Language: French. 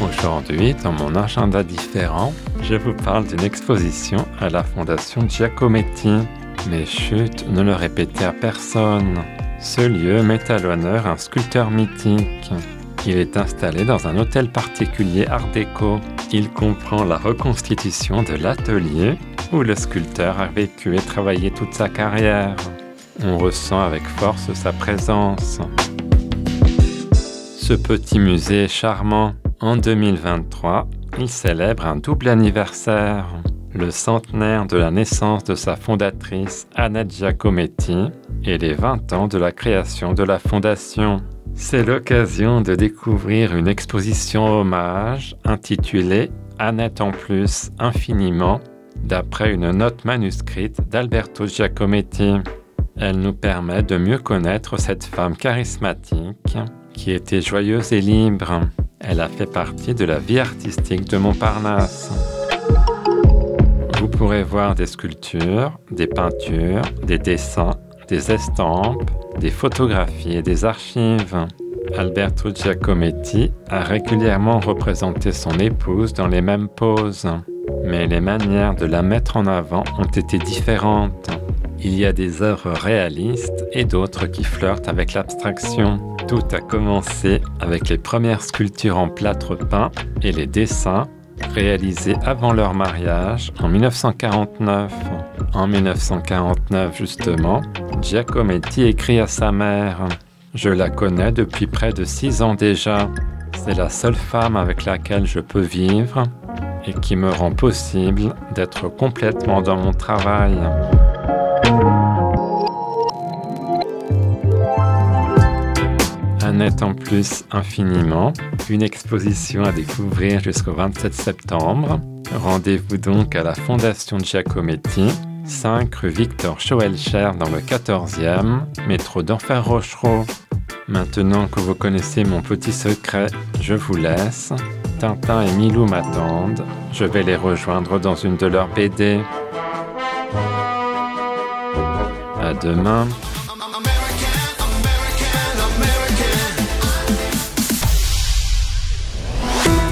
Aujourd'hui, dans mon agenda différent, je vous parle d'une exposition à la Fondation Giacometti. Mais chut, ne le répétez à personne. Ce lieu met à l'honneur un sculpteur mythique. Il est installé dans un hôtel particulier art déco. Il comprend la reconstitution de l'atelier où le sculpteur a vécu et travaillé toute sa carrière. On ressent avec force sa présence. Ce petit musée est charmant. En 2023, il célèbre un double anniversaire. Le centenaire de la naissance de sa fondatrice Annette Giacometti et les 20 ans de la création de la fondation. C'est l'occasion de découvrir une exposition hommage intitulée Annette en plus infiniment d'après une note manuscrite d'Alberto Giacometti. Elle nous permet de mieux connaître cette femme charismatique qui était joyeuse et libre. Elle a fait partie de la vie artistique de Montparnasse. Vous pourrez voir des sculptures, des peintures, des dessins, des estampes, des photographies et des archives. Alberto Giacometti a régulièrement représenté son épouse dans les mêmes poses, mais les manières de la mettre en avant ont été différentes. Il y a des œuvres réalistes et d'autres qui flirtent avec l'abstraction. Tout a commencé avec les premières sculptures en plâtre peint et les dessins réalisés avant leur mariage en 1949. En 1949 justement, Giacometti écrit à sa mère Je la connais depuis près de six ans déjà. C'est la seule femme avec laquelle je peux vivre et qui me rend possible d'être complètement dans mon travail. En plus infiniment, une exposition à découvrir jusqu'au 27 septembre. Rendez-vous donc à la Fondation Giacometti, 5 rue Victor Schoelcher dans le 14e, métro d'Enfer Rochereau. Maintenant que vous connaissez mon petit secret, je vous laisse. Tintin et Milou m'attendent. Je vais les rejoindre dans une de leurs BD. À demain.